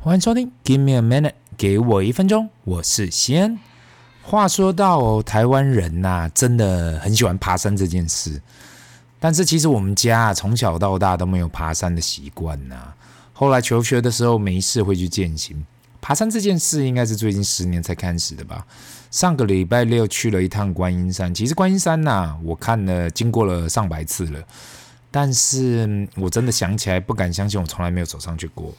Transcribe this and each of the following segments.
欢迎收听，Give me a minute，给我一分钟，我是西安。话说到台湾人呐、真的很喜欢爬山这件事。但是其实我们家从小到大都没有爬山的习惯呐。后来求学的时候没事会去健行。爬山这件事应该是最近十年才开始的吧。上个礼拜六去了一趟观音山。其实观音山呐、我看了经过了上百次了，但是我真的想起来不敢相信，我从来没有走上去过，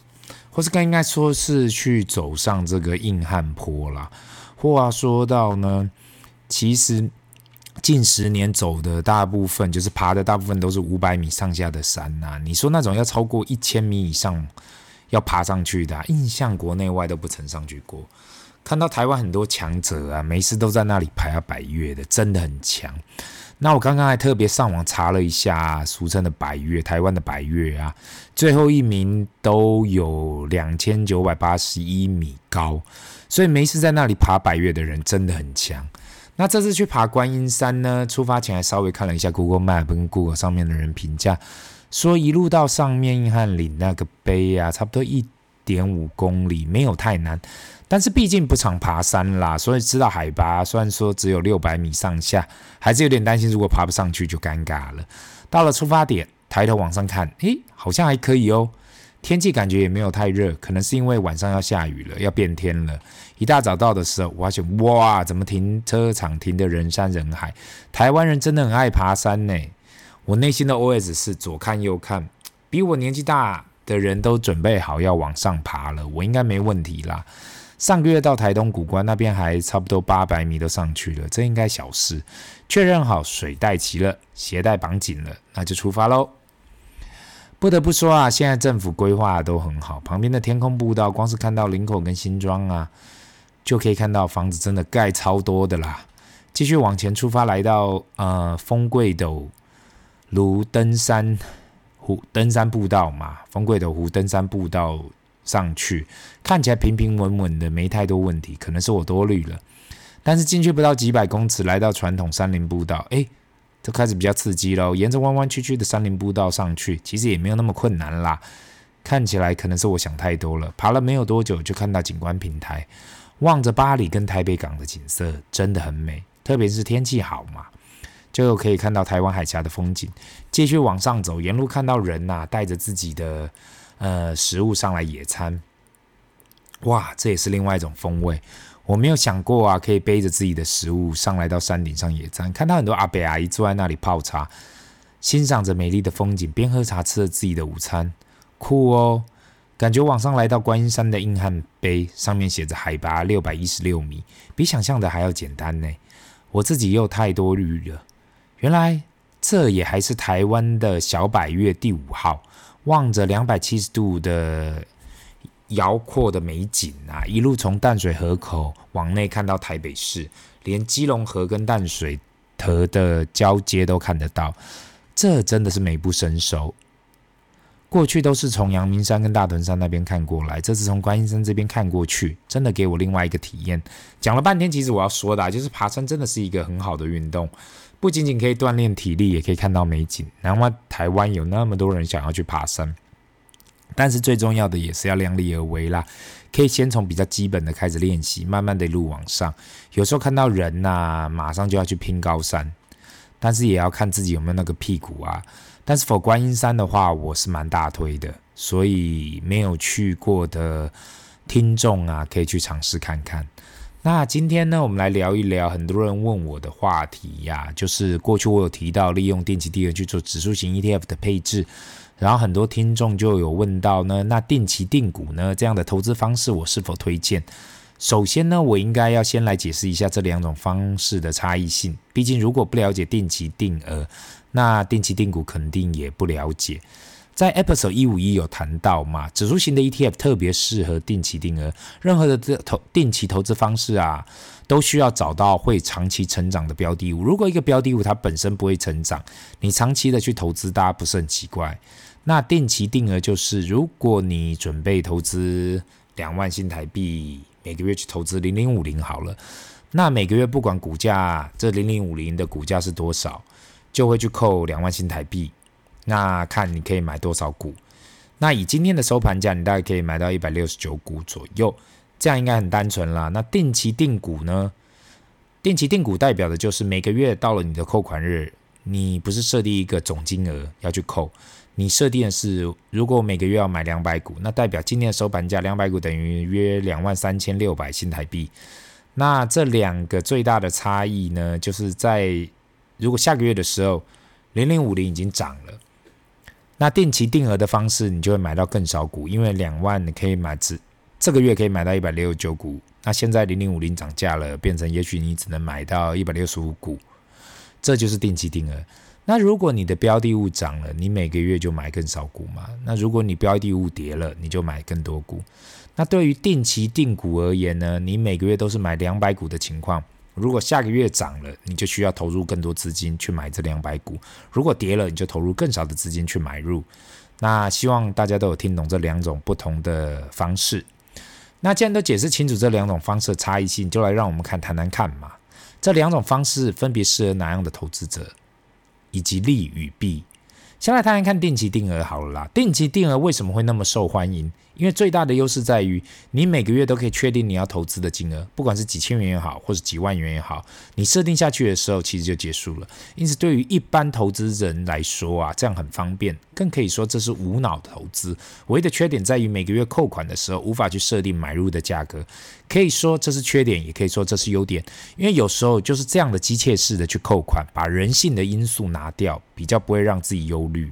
或是更应该说是去走上这个硬汉坡啦。话说到呢，其实近十年走的大部分，就是爬的大部分都是五百米上下的山呐、你说那种要超过一千米以上要爬上去的、印象国内外都不曾上去过。看到台湾很多强者啊，没事都在那里爬啊百岳的，真的很强。那我刚刚还特别上网查了一下，俗称的百岳，台湾的百岳啊，最后一名都有两千九百八十一米高。所以没事在那里爬百岳的人真的很强。那这次去爬观音山呢，出发前还稍微看了一下 Google Map 跟 Google 上面的人评价，说一路到上面硬汉岭那个碑啊，差不多一点五公里，没有太难。但是毕竟不常爬山啦，所以知道海拔虽然说只有六百米上下，还是有点担心，如果爬不上去就尴尬了。到了出发点，抬头往上看，诶，好像还可以哦。天气感觉也没有太热，可能是因为晚上要下雨了，要变天了。一大早到的时候，我发现哇，怎么停车场停得人山人海？台湾人真的很爱爬山呢。我内心的 OS 是左看右看，比我年纪大的人都准备好要往上爬了，我应该没问题啦。上个月到台东古关那边还差不多八百米都上去了，这应该小事。确认好水带齐了，鞋带绑紧了，那就出发喽。不得不说啊，现在政府规划都很好，旁边的天空步道，光是看到林口跟新庄啊，就可以看到房子真的盖超多的啦。继续往前出发，来到呃风柜斗湖登山湖登山步道嘛，风柜斗湖登山步道上去，看起来平平稳稳的，没太多问题，可能是我多虑了。但是进去不到几百公尺，来到传统山林步道，诶。就开始比较刺激喽，沿着弯弯曲曲的山林步道上去，其实也没有那么困难啦。看起来可能是我想太多了。爬了没有多久，就看到景观平台，望着巴黎跟台北港的景色，真的很美。特别是天气好嘛，就可以看到台湾海峡的风景。继续往上走，沿路看到人呐、带着自己的呃食物上来野餐，哇，这也是另外一种风味。我没有想过啊，可以背着自己的食物上来到山顶上野餐，看到很多阿伯阿姨坐在那里泡茶，欣赏着美丽的风景，边喝茶吃着自己的午餐，酷哦！感觉往上来到观音山的硬汉碑，上面写着海拔六百一十六米，比想象的还要简单呢。我自己又太多虑了，原来这也还是台湾的小百岳第五号，望着两百七十度的。辽阔的美景啊，一路从淡水河口往内看到台北市，连基隆河跟淡水河的交接都看得到，这真的是美不胜收。过去都是从阳明山跟大屯山那边看过来，这次从观音山这边看过去，真的给我另外一个体验。讲了半天，其实我要说的啊，就是爬山真的是一个很好的运动，不仅仅可以锻炼体力，也可以看到美景。难怪台湾有那么多人想要去爬山。但是最重要的也是要量力而为啦，可以先从比较基本的开始练习，慢慢的路往上。有时候看到人呐、马上就要去拼高山，但是也要看自己有没有那个屁股啊。但是否观音山的话，我是蛮大推的，所以没有去过的听众啊，可以去尝试看看。那今天呢，我们来聊一聊很多人问我的话题呀、就是过去我有提到利用定期定额去做指数型 ETF 的配置。然后很多听众就有问到呢，那定期定股呢，这样的投资方式我是否推荐？首先呢，我应该要先来解释一下这两种方式的差异性。毕竟如果不了解定期定额，那定期定股肯定也不了解。在 Episode 一五一有谈到嘛，指数型的 ETF 特别适合定期定额。任何的投定期投资方式啊，都需要找到会长期成长的标的物。如果一个标的物它本身不会成长，你长期的去投资，大家不是很奇怪？那定期定额就是，如果你准备投资两万新台币，每个月去投资零零五零好了，那每个月不管股价这零零五零的股价是多少，就会去扣两万新台币，那看你可以买多少股。那以今天的收盘价，你大概可以买到一百六十九股左右，这样应该很单纯啦。那定期定股呢？定期定股代表的就是每个月到了你的扣款日，你不是设定一个总金额要去扣，你设定的是如果每个月要买两百股，那代表今天的收盘价两百股等于约两万三千六百新台币。那这两个最大的差异呢，就是在如果下个月的时候零零五零已经涨了。那定期定额的方式，你就会买到更少股，因为两万你可以买只这个月可以买到一百六十九股。那现在零零五零涨价了，变成也许你只能买到一百六十五股，这就是定期定额。那如果你的标的物涨了，你每个月就买更少股嘛。那如果你标的物跌了，你就买更多股。那对于定期定股而言呢，你每个月都是买两百股的情况。如果下个月涨了，你就需要投入更多资金去买这两百股；如果跌了，你就投入更少的资金去买入。那希望大家都有听懂这两种不同的方式。那既然都解释清楚这两种方式的差异性，就来让我们看谈谈看嘛。这两种方式分别适合哪样的投资者，以及利与弊。先来谈谈看定期定额好了啦。定期定额为什么会那么受欢迎？因为最大的优势在于，你每个月都可以确定你要投资的金额，不管是几千元也好，或是几万元也好，你设定下去的时候，其实就结束了。因此，对于一般投资人来说啊，这样很方便，更可以说这是无脑投资。唯一的缺点在于每个月扣款的时候无法去设定买入的价格，可以说这是缺点，也可以说这是优点。因为有时候就是这样的机械式的去扣款，把人性的因素拿掉，比较不会让自己忧虑。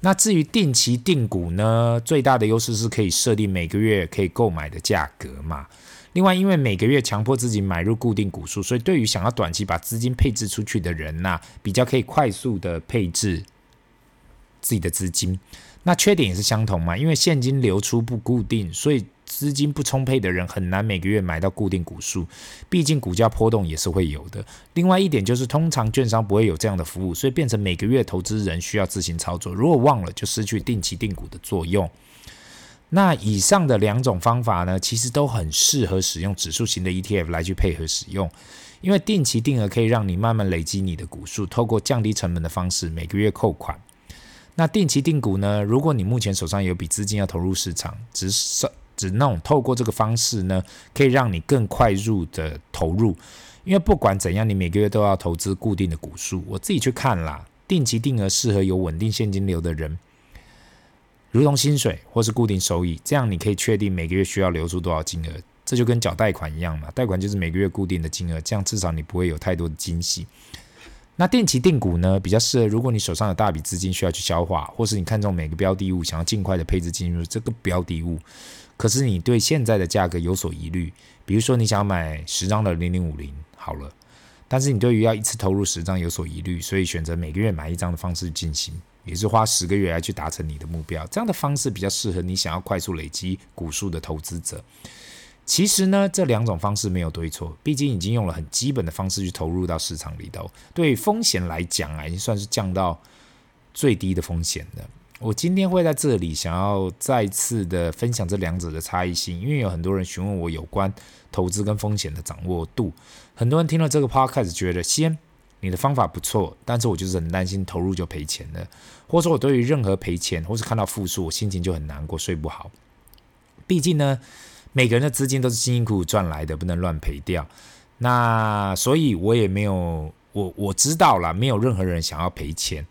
那至于定期定股呢，最大的优势是可以设定每个月可以购买的价格嘛。另外，因为每个月强迫自己买入固定股数，所以对于想要短期把资金配置出去的人呐，比较可以快速的配置自己的资金。那缺点也是相同嘛，因为现金流出不固定，所以。资金不充沛的人很难每个月买到固定股数，毕竟股价波动也是会有的。另外一点就是，通常券商不会有这样的服务，所以变成每个月投资人需要自行操作。如果忘了，就失去定期定股的作用。那以上的两种方法呢，其实都很适合使用指数型的 ETF 来去配合使用，因为定期定额可以让你慢慢累积你的股数，透过降低成本的方式每个月扣款。那定期定股呢，如果你目前手上有笔资金要投入市场，只是只那种透过这个方式呢，可以让你更快入的投入，因为不管怎样，你每个月都要投资固定的股数。我自己去看啦，定期定额适合有稳定现金流的人，如同薪水或是固定收益，这样你可以确定每个月需要留出多少金额，这就跟缴贷款一样嘛，贷款就是每个月固定的金额，这样至少你不会有太多的惊喜。那定期定股呢，比较适合如果你手上有大笔资金需要去消化，或是你看中每个标的物，想要尽快的配置进入这个标的物。可是你对现在的价格有所疑虑，比如说你想买十张的零零五零好了，但是你对于要一次投入十张有所疑虑，所以选择每个月买一张的方式进行，也是花十个月来去达成你的目标。这样的方式比较适合你想要快速累积股数的投资者。其实呢，这两种方式没有对错，毕竟已经用了很基本的方式去投入到市场里头，对风险来讲啊，已经算是降到最低的风险了。我今天会在这里想要再次的分享这两者的差异性，因为有很多人询问我有关投资跟风险的掌握度。很多人听了这个 podcast 觉得，先你的方法不错，但是我就是很担心投入就赔钱了，或者说我对于任何赔钱或是看到负数，我心情就很难过，睡不好。毕竟呢，每个人的资金都是辛辛苦苦赚来的，不能乱赔掉。那所以我也没有，我我知道了，没有任何人想要赔钱。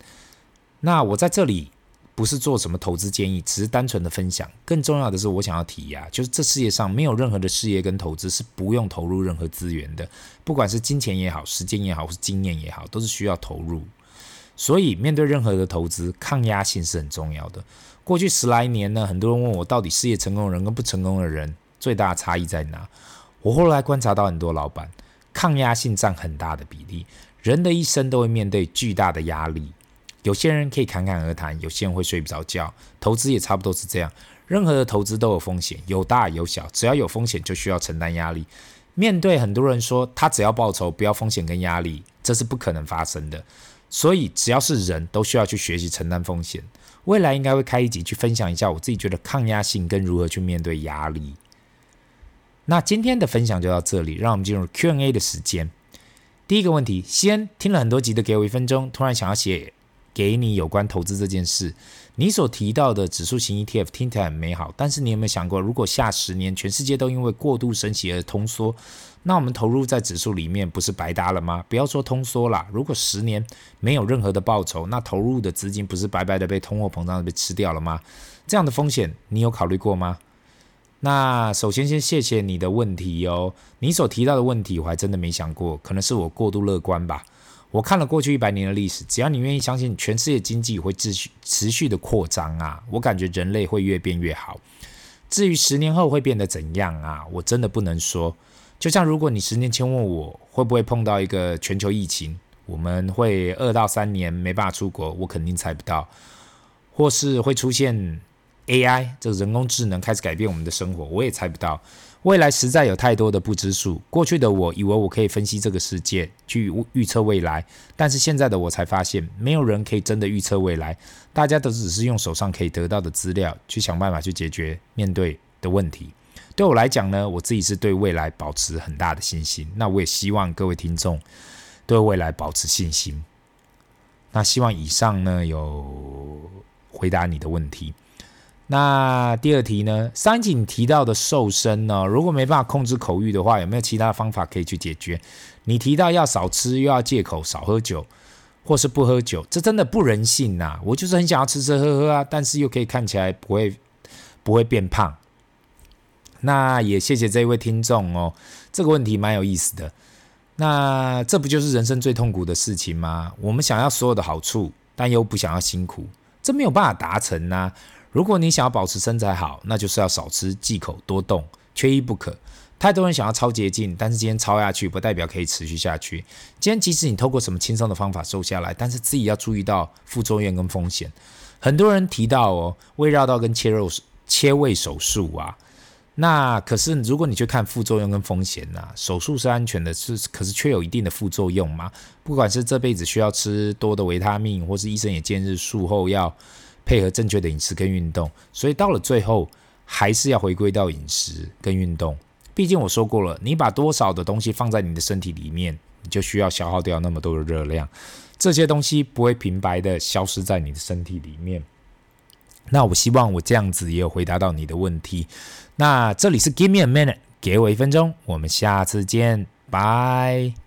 那我在这里。不是做什么投资建议，只是单纯的分享。更重要的是，我想要提呀，就是这世界上没有任何的事业跟投资是不用投入任何资源的，不管是金钱也好，时间也好，或是经验也好，都是需要投入。所以，面对任何的投资，抗压性是很重要的。过去十来年呢，很多人问我，到底事业成功的人跟不成功的人最大的差异在哪？我后来观察到，很多老板抗压性占很大的比例。人的一生都会面对巨大的压力。有些人可以侃侃而谈，有些人会睡不着觉。投资也差不多是这样，任何的投资都有风险，有大有小。只要有风险，就需要承担压力。面对很多人说他只要报酬，不要风险跟压力，这是不可能发生的。所以只要是人都需要去学习承担风险。未来应该会开一集去分享一下我自己觉得抗压性跟如何去面对压力。那今天的分享就到这里，让我们进入 Q&A 的时间。第一个问题，先听了很多集的，给我一分钟，突然想要写。给你有关投资这件事。你所提到的指数型 ETF 听起来很美好，但是你有没有想过，如果下十年全世界都因为过度升息而通缩，那我们投入在指数里面不是白搭了吗？不要说通缩啦，如果十年没有任何的报酬，那投入的资金不是白白的被通货膨胀被吃掉了吗？这样的风险你有考虑过吗？那首先先谢谢你的问题哦，你所提到的问题我还真的没想过，可能是我过度乐观吧。我看了过去一百年的历史，只要你愿意相信全世界经济会持续持续的扩张啊，我感觉人类会越变越好。至于十年后会变得怎样啊，我真的不能说。就像如果你十年前问我会不会碰到一个全球疫情，我们会二到三年没办法出国，我肯定猜不到。或是会出现 AI 这个人工智能开始改变我们的生活，我也猜不到。未来实在有太多的不知数。过去的我以为我可以分析这个世界，去预测未来，但是现在的我才发现，没有人可以真的预测未来。大家都只是用手上可以得到的资料，去想办法去解决面对的问题。对我来讲呢，我自己是对未来保持很大的信心。那我也希望各位听众对未来保持信心。那希望以上呢有回答你的问题。那第二题呢？三井提到的瘦身呢？如果没办法控制口欲的话，有没有其他方法可以去解决？你提到要少吃，又要戒口，少喝酒，或是不喝酒，这真的不人性呐、啊！我就是很想要吃吃喝喝啊，但是又可以看起来不会不会变胖。那也谢谢这一位听众哦，这个问题蛮有意思的。那这不就是人生最痛苦的事情吗？我们想要所有的好处，但又不想要辛苦，这没有办法达成呐、如果你想要保持身材好，那就是要少吃、忌口、多动，缺一不可。太多人想要超捷径，但是今天超下去不代表可以持续下去。今天即使你透过什么轻松的方法瘦下来，但是自己要注意到副作用跟风险。很多人提到哦，胃绕道跟切肉切胃手术啊，那可是如果你去看副作用跟风险呐、手术是安全的，是可是却有一定的副作用吗。不管是这辈子需要吃多的维他命，或是医生也建议术后要。配合正确的饮食跟运动，所以到了最后还是要回归到饮食跟运动。毕竟我说过了，你把多少的东西放在你的身体里面，你就需要消耗掉那么多的热量。这些东西不会平白的消失在你的身体里面。那我希望我这样子也有回答到你的问题。那这里是 Give me a minute，给我一分钟，我们下次见，拜。